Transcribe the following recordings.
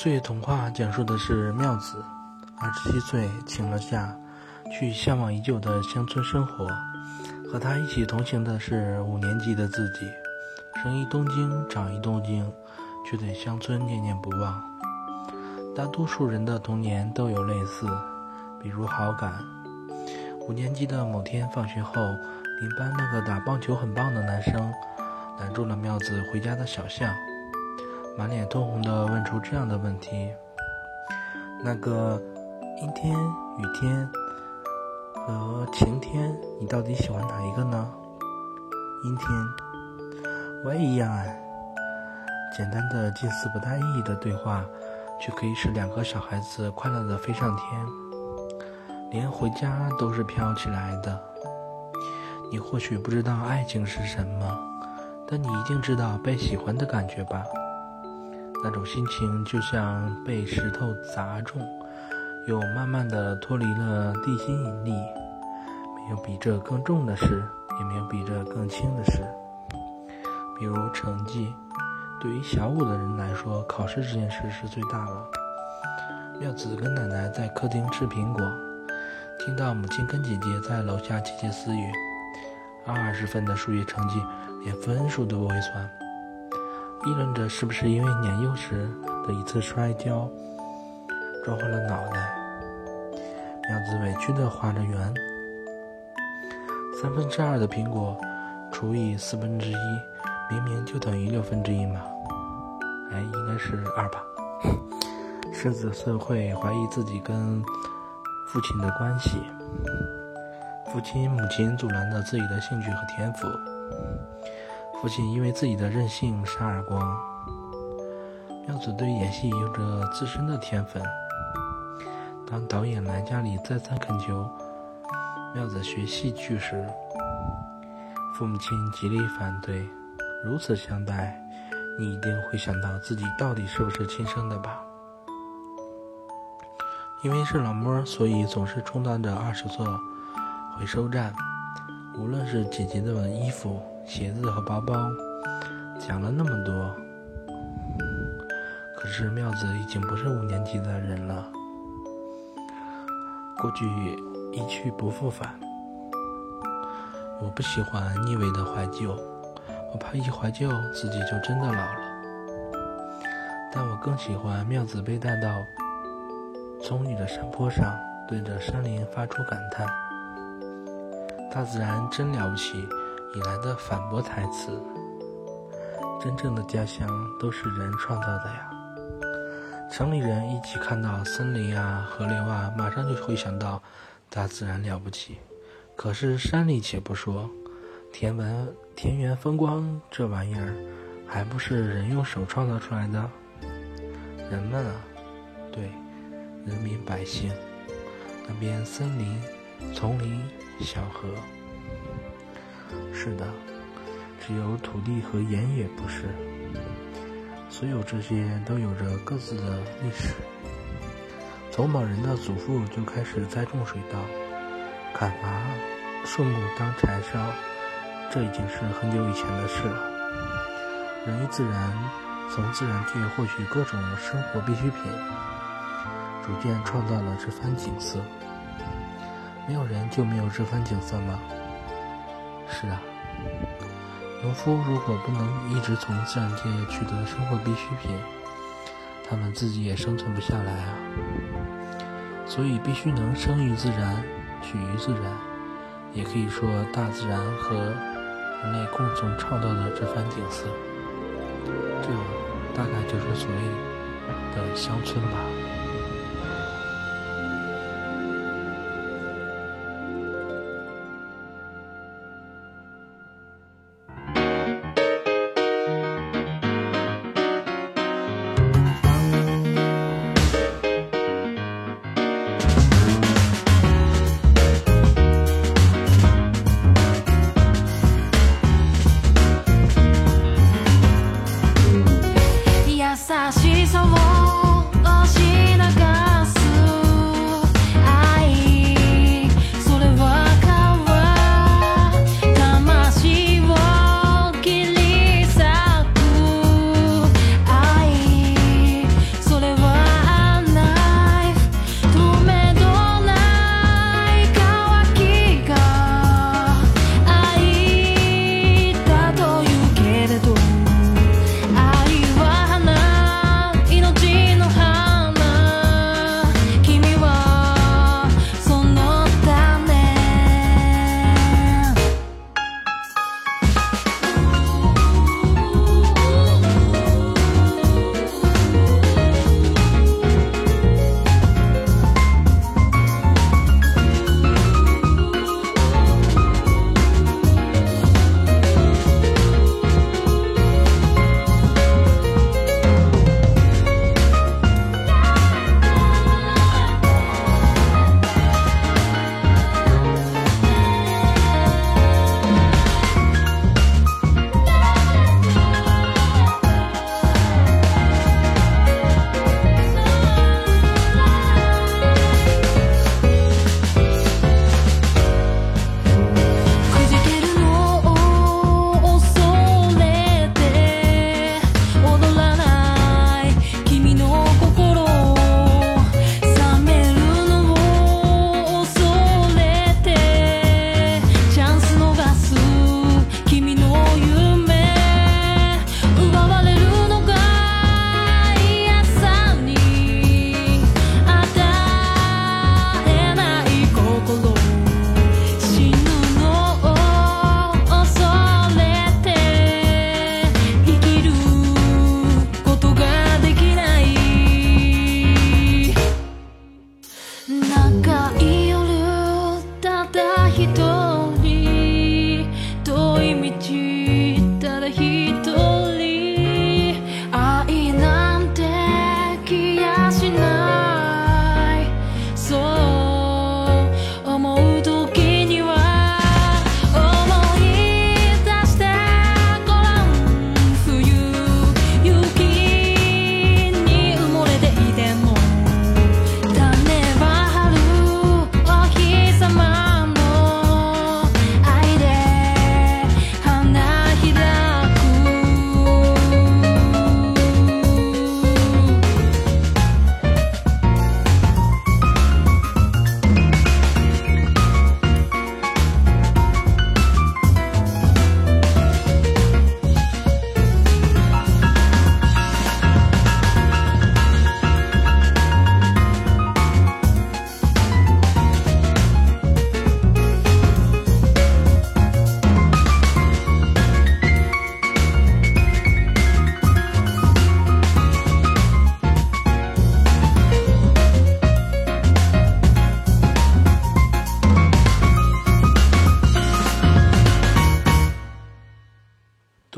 岁月童话讲述的是妙子，二十七岁请了假，去向往已久的乡村生活。和他一起同行的是五年级的自己，生于东京，长于东京，却对乡村念念不忘。大多数人的童年都有类似，比如好感。五年级的某天放学后，邻班那个打棒球很棒的男生拦住了妙子回家的小巷。满脸通红的问出这样的问题：“那个阴天、雨天和晴天，你到底喜欢哪一个呢？”“阴天。”“我也一样啊。”简单的、近似不带意义的对话，却可以使两个小孩子快乐的飞上天，连回家都是飘起来的。你或许不知道爱情是什么，但你一定知道被喜欢的感觉吧？那种心情就像被石头砸中，又慢慢的脱离了地心引力。没有比这更重的事，也没有比这更轻的事。比如成绩，对于小五的人来说，考试这件事是最大了。妙子跟奶奶在客厅吃苹果，听到母亲跟姐姐在楼下窃窃私语。二十分的数学成绩，连分数都不会算。议论着是不是因为年幼时的一次摔跤撞坏了脑袋。妙子委屈地画着圆。三分之二的苹果除以四分之一，明明就等于六分之一嘛。哎，应该是二吧。狮子社会怀疑自己跟父亲的关系。父亲、母亲阻拦着自己的兴趣和天赋。父亲因为自己的任性扇耳光。妙子对演戏有着自身的天分。当导演来家里再三恳求妙子学戏剧时，父母亲极力反对。如此相待，你一定会想到自己到底是不是亲生的吧？因为是老摸，所以总是充当着二手车回收站。无论是姐姐的衣服。鞋子和包包，讲了那么多，可是妙子已经不是五年级的人了。过去一去不复返。我不喜欢腻味的怀旧，我怕一怀旧自己就真的老了。但我更喜欢妙子被带到葱郁的山坡上，对着山林发出感叹：大自然真了不起。引来的反驳台词：“真正的家乡都是人创造的呀。”城里人一起看到森林啊、河流啊，马上就会想到大自然了不起。可是山里且不说，田文田园风光这玩意儿，还不是人用手创造出来的？人们啊，对，人民百姓，那边森林、丛林、小河。是的，只有土地和盐也不是。所有这些都有着各自的历史。从某人的祖父就开始栽种水稻、砍伐树木当柴烧，这已经是很久以前的事了。人与自然从自然界获取各种生活必需品，逐渐创造了这番景色。没有人就没有这番景色吗？是啊，农夫如果不能一直从自然界取得生活必需品，他们自己也生存不下来啊。所以必须能生于自然，取于自然，也可以说大自然和人类共同创造的这番景色，这大概就是所谓的乡村吧。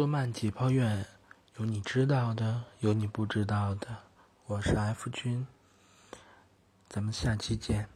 漫解剖院，有你知道的，有你不知道的。我是 F 君，咱们下期见。